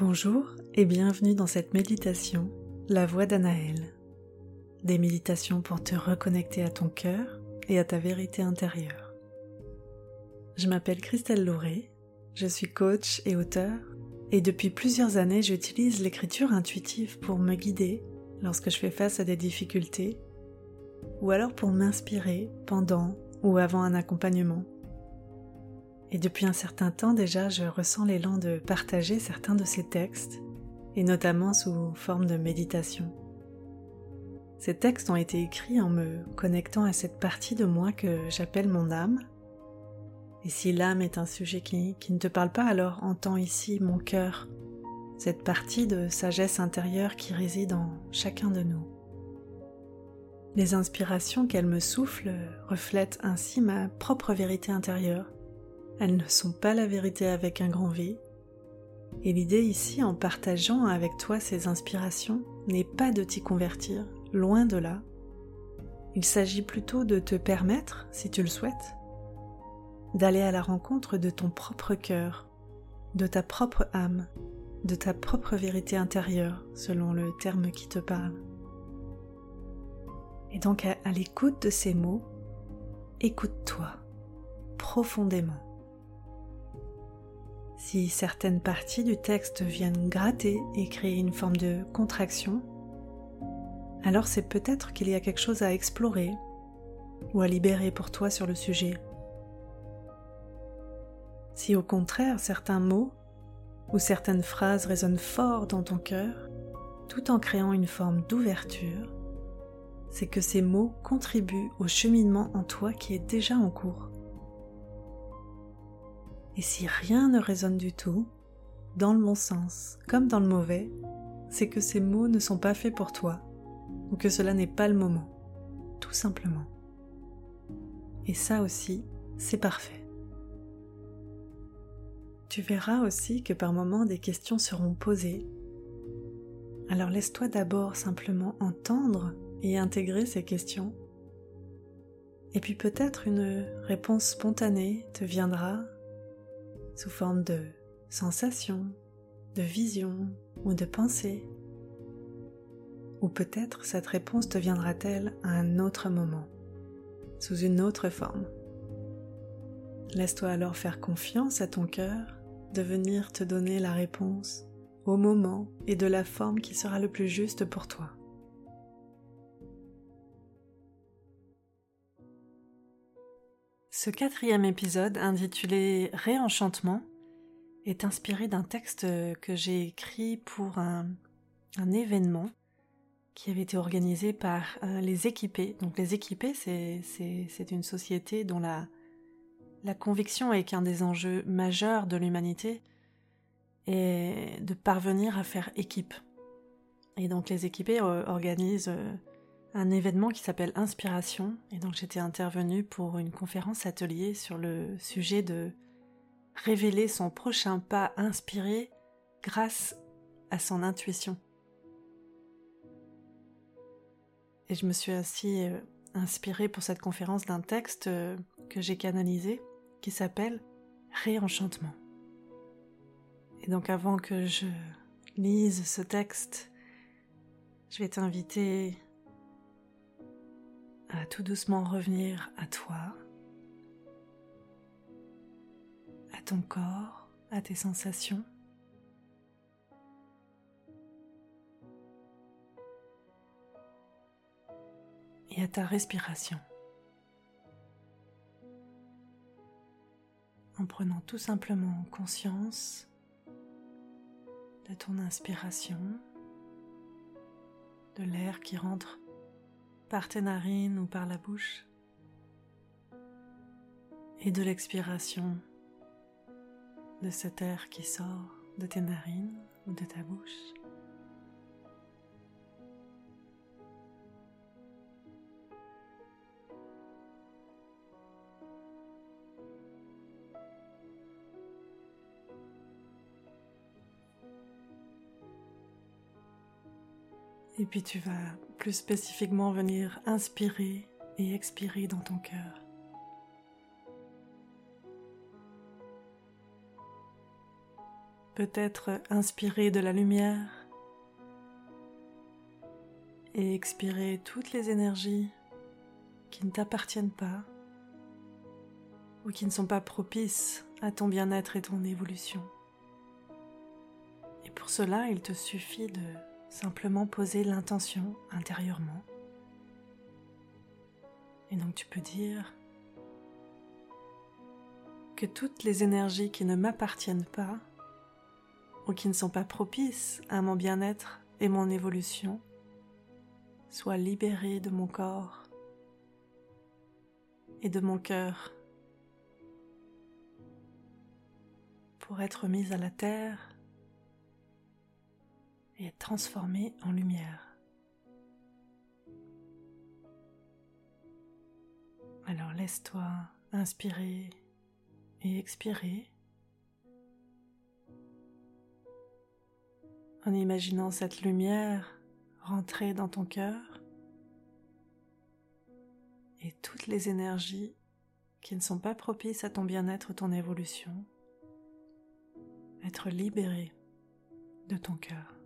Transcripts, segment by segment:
Bonjour et bienvenue dans cette méditation, la voix d'Anaël. Des méditations pour te reconnecter à ton cœur et à ta vérité intérieure. Je m'appelle Christelle Lauré, je suis coach et auteur et depuis plusieurs années j'utilise l'écriture intuitive pour me guider lorsque je fais face à des difficultés ou alors pour m'inspirer pendant ou avant un accompagnement. Et depuis un certain temps déjà, je ressens l'élan de partager certains de ces textes, et notamment sous forme de méditation. Ces textes ont été écrits en me connectant à cette partie de moi que j'appelle mon âme. Et si l'âme est un sujet qui, ne te parle pas, alors entends ici mon cœur, cette partie de sagesse intérieure qui réside en chacun de nous. Les inspirations qu'elle me souffle reflètent ainsi ma propre vérité intérieure. Elles ne sont pas la vérité avec un grand V. Et l'idée ici, en partageant avec toi ces inspirations, n'est pas de t'y convertir, loin de là. Il s'agit plutôt de te permettre, si tu le souhaites, d'aller à la rencontre de ton propre cœur, de ta propre âme, de ta propre vérité intérieure, selon le terme qui te parle. Et donc à, l'écoute de ces mots, écoute-toi profondément. Si certaines parties du texte viennent gratter et créer une forme de contraction, alors c'est peut-être qu'il y a quelque chose à explorer ou à libérer pour toi sur le sujet. Si au contraire certains mots ou certaines phrases résonnent fort dans ton cœur, tout en créant une forme d'ouverture, c'est que ces mots contribuent au cheminement en toi qui est déjà en cours. Et si rien ne résonne du tout, dans le bon sens comme dans le mauvais, c'est que ces mots ne sont pas faits pour toi, ou que cela n'est pas le moment, tout simplement. Et ça aussi, c'est parfait. Tu verras aussi que par moments des questions seront posées. Alors laisse-toi d'abord simplement entendre et intégrer ces questions. Et puis peut-être une réponse spontanée te viendra sous forme de sensation, de vision ou de pensée. Ou peut-être cette réponse te viendra-t-elle à un autre moment, sous une autre forme. Laisse-toi alors faire confiance à ton cœur de venir te donner la réponse au moment et de la forme qui sera le plus juste pour toi. Ce quatrième épisode, intitulé Réenchantement, est inspiré d'un texte que j'ai écrit pour un, événement qui avait été organisé par euh, les équipés. Donc les équipés, c'est une société dont la, conviction est qu'un des enjeux majeurs de l'humanité est de parvenir à faire équipe. Et donc les équipés euh, organisent euh, un événement qui s'appelle Inspiration. Et donc j'étais intervenue pour une conférence atelier sur le sujet de révéler son prochain pas inspiré grâce à son intuition. Et je me suis ainsi euh, inspirée pour cette conférence d'un texte euh, que j'ai canalisé qui s'appelle Réenchantement. Et donc avant que je lise ce texte, je vais t'inviter à tout doucement revenir à toi, à ton corps, à tes sensations. et à ta respiration. En prenant tout simplement conscience de ton inspiration, de l'air qui rentre par tes narines ou par la bouche, et de l'expiration de cet air qui sort de tes narines ou de ta bouche. Et puis tu vas plus spécifiquement venir inspirer et expirer dans ton cœur. peut-être inspirer de la lumière et expirer toutes les énergies qui ne t'appartiennent pas ou qui ne sont pas propices à ton bien-être et ton évolution. Et pour cela, il te suffit de simplement poser l'intention intérieurement. Et donc tu peux dire que toutes les énergies qui ne m'appartiennent pas ou qui ne sont pas propices à mon bien-être et mon évolution soient libérées de mon corps et de mon cœur pour être mises à la terre et être transformées en lumière. Alors laisse-toi inspirer et expirer en imaginant cette lumière rentrer dans ton cœur et toutes les énergies qui ne sont pas propices à ton bien-être, ton évolution, être libérées de ton cœur.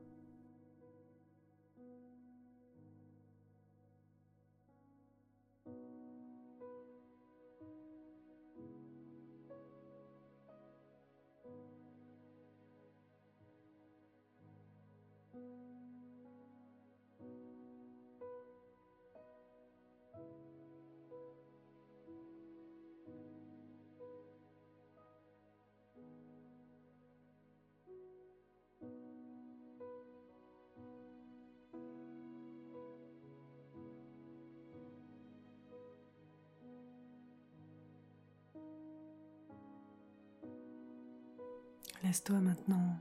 Laisse-toi maintenant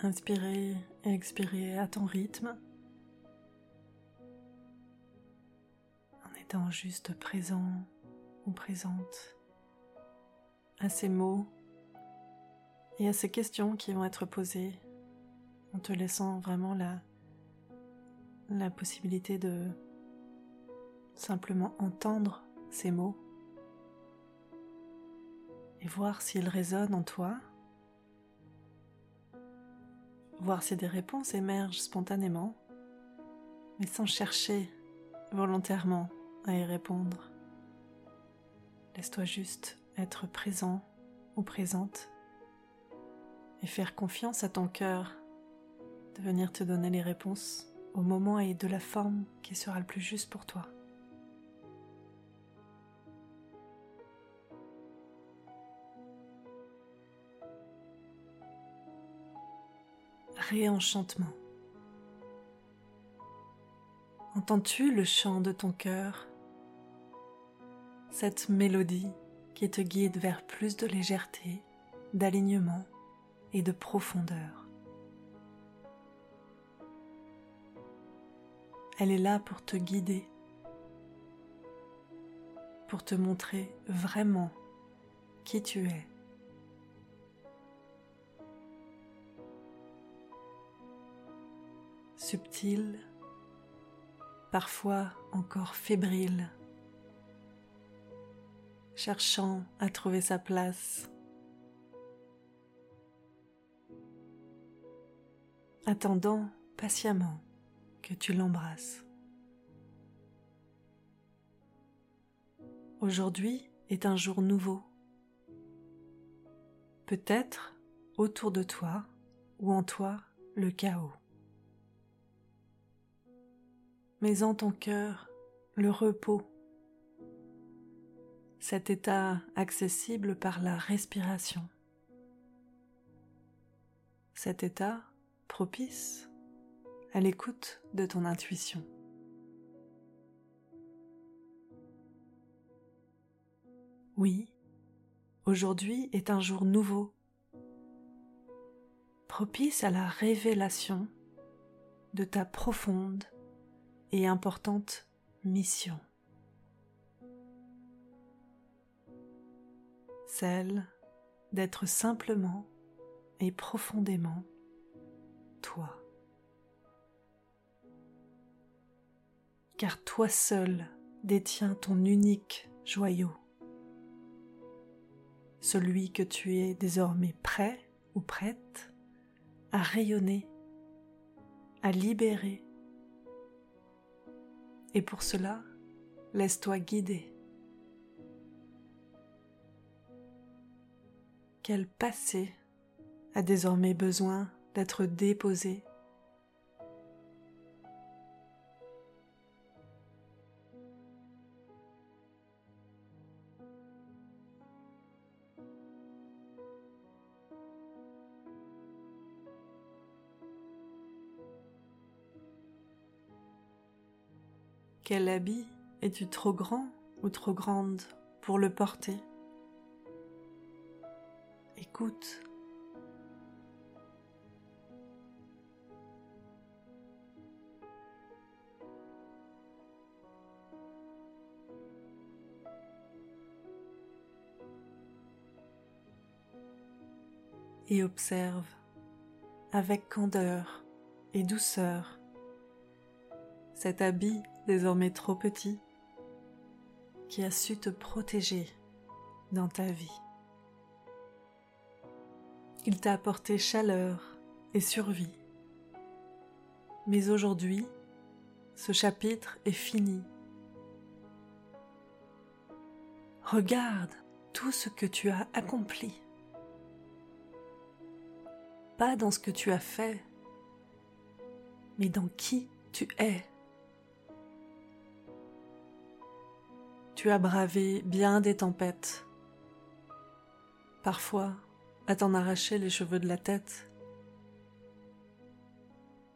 inspirer et expirer à ton rythme en étant juste présent ou présente à ces mots et à ces questions qui vont être posées en te laissant vraiment la, la possibilité de simplement entendre ces mots et voir s'ils résonnent en toi voir si des réponses émergent spontanément, mais sans chercher volontairement à y répondre. Laisse-toi juste être présent ou présente et faire confiance à ton cœur de venir te donner les réponses au moment et de la forme qui sera le plus juste pour toi. Réenchantement. Entends-tu le chant de ton cœur, cette mélodie qui te guide vers plus de légèreté, d'alignement et de profondeur Elle est là pour te guider, pour te montrer vraiment qui tu es. Subtil, parfois encore fébrile, cherchant à trouver sa place, attendant patiemment que tu l'embrasses. Aujourd'hui est un jour nouveau. Peut-être autour de toi ou en toi le chaos mais en ton cœur le repos, cet état accessible par la respiration, cet état propice à l'écoute de ton intuition. Oui, aujourd'hui est un jour nouveau, propice à la révélation de ta profonde et importante mission. Celle d'être simplement et profondément toi. Car toi seul détiens ton unique joyau, celui que tu es désormais prêt ou prête à rayonner, à libérer. Et pour cela, laisse-toi guider. Quel passé a désormais besoin d'être déposé Quel habit es-tu trop grand ou trop grande pour le porter? Écoute. Et observe avec candeur et douceur cet habit désormais trop petit, qui a su te protéger dans ta vie. Il t'a apporté chaleur et survie. Mais aujourd'hui, ce chapitre est fini. Regarde tout ce que tu as accompli. Pas dans ce que tu as fait, mais dans qui tu es. Tu as bravé bien des tempêtes, parfois à t'en arracher les cheveux de la tête.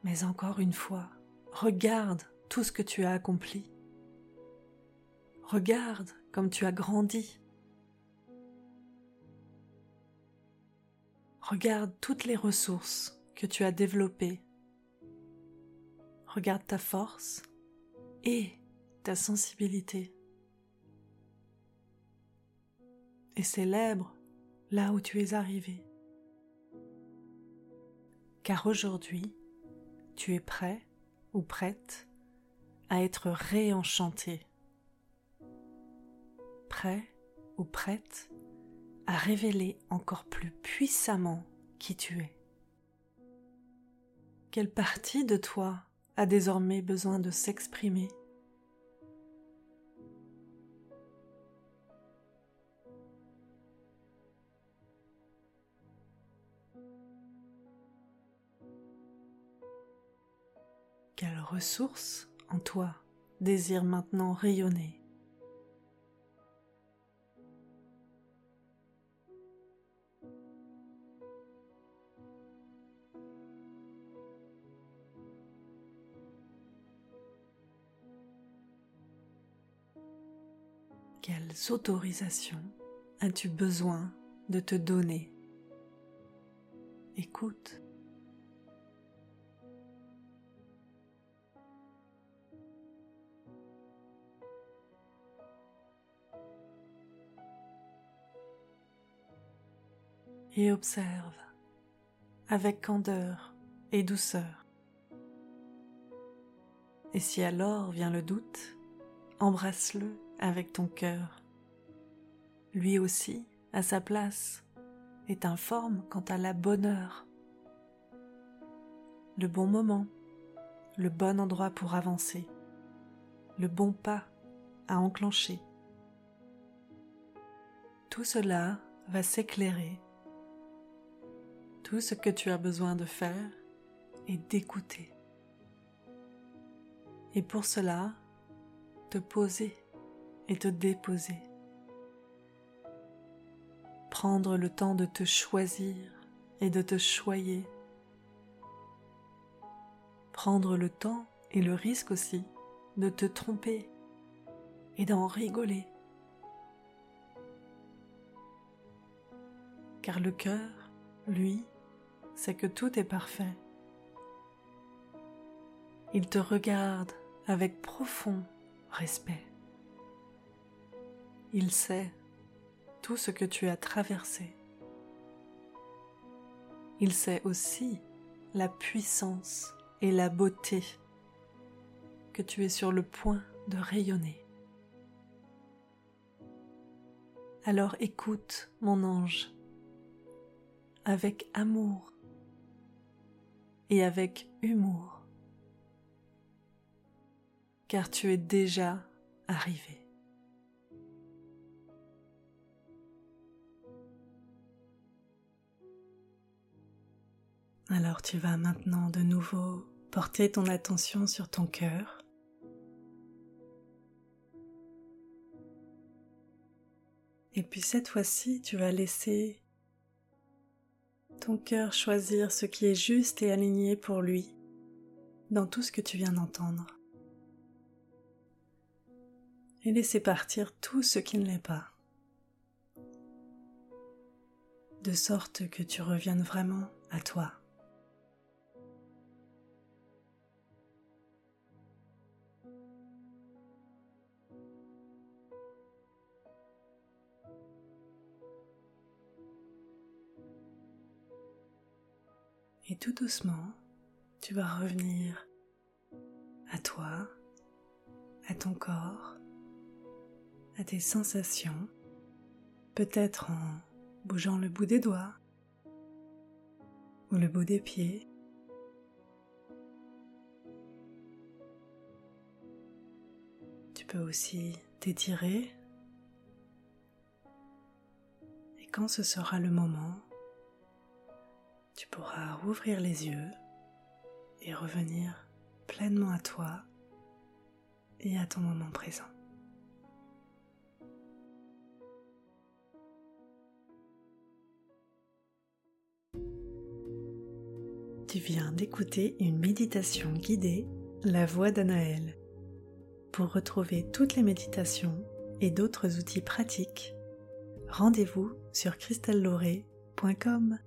Mais encore une fois, regarde tout ce que tu as accompli. Regarde comme tu as grandi. Regarde toutes les ressources que tu as développées. Regarde ta force et ta sensibilité. Et célèbre là où tu es arrivé. Car aujourd'hui, tu es prêt ou prête à être réenchanté, prêt ou prête à révéler encore plus puissamment qui tu es. Quelle partie de toi a désormais besoin de s'exprimer? Quelle ressource en toi désire maintenant rayonner Quelles autorisations as-tu besoin de te donner? Écoute. Et observe avec candeur et douceur. Et si alors vient le doute, embrasse-le avec ton cœur. Lui aussi, à sa place, est informe quant à la bonne heure, le bon moment, le bon endroit pour avancer, le bon pas à enclencher. Tout cela va s'éclairer tout ce que tu as besoin de faire est d'écouter. Et pour cela, te poser et te déposer. Prendre le temps de te choisir et de te choyer. Prendre le temps et le risque aussi de te tromper et d'en rigoler. Car le cœur, lui, c'est que tout est parfait. Il te regarde avec profond respect. Il sait tout ce que tu as traversé. Il sait aussi la puissance et la beauté que tu es sur le point de rayonner. Alors écoute, mon ange, avec amour et avec humour, car tu es déjà arrivé. Alors tu vas maintenant de nouveau porter ton attention sur ton cœur. Et puis cette fois-ci, tu vas laisser ton cœur choisir ce qui est juste et aligné pour lui dans tout ce que tu viens d'entendre. Et laisser partir tout ce qui ne l'est pas. De sorte que tu reviennes vraiment à toi. Et tout doucement, tu vas revenir à toi, à ton corps, à tes sensations, peut-être en bougeant le bout des doigts ou le bout des pieds. Tu peux aussi t'étirer et quand ce sera le moment, tu pourras rouvrir les yeux et revenir pleinement à toi et à ton moment présent. Tu viens d'écouter une méditation guidée, La voix d'Anaël. Pour retrouver toutes les méditations et d'autres outils pratiques, rendez-vous sur cristalloret.com.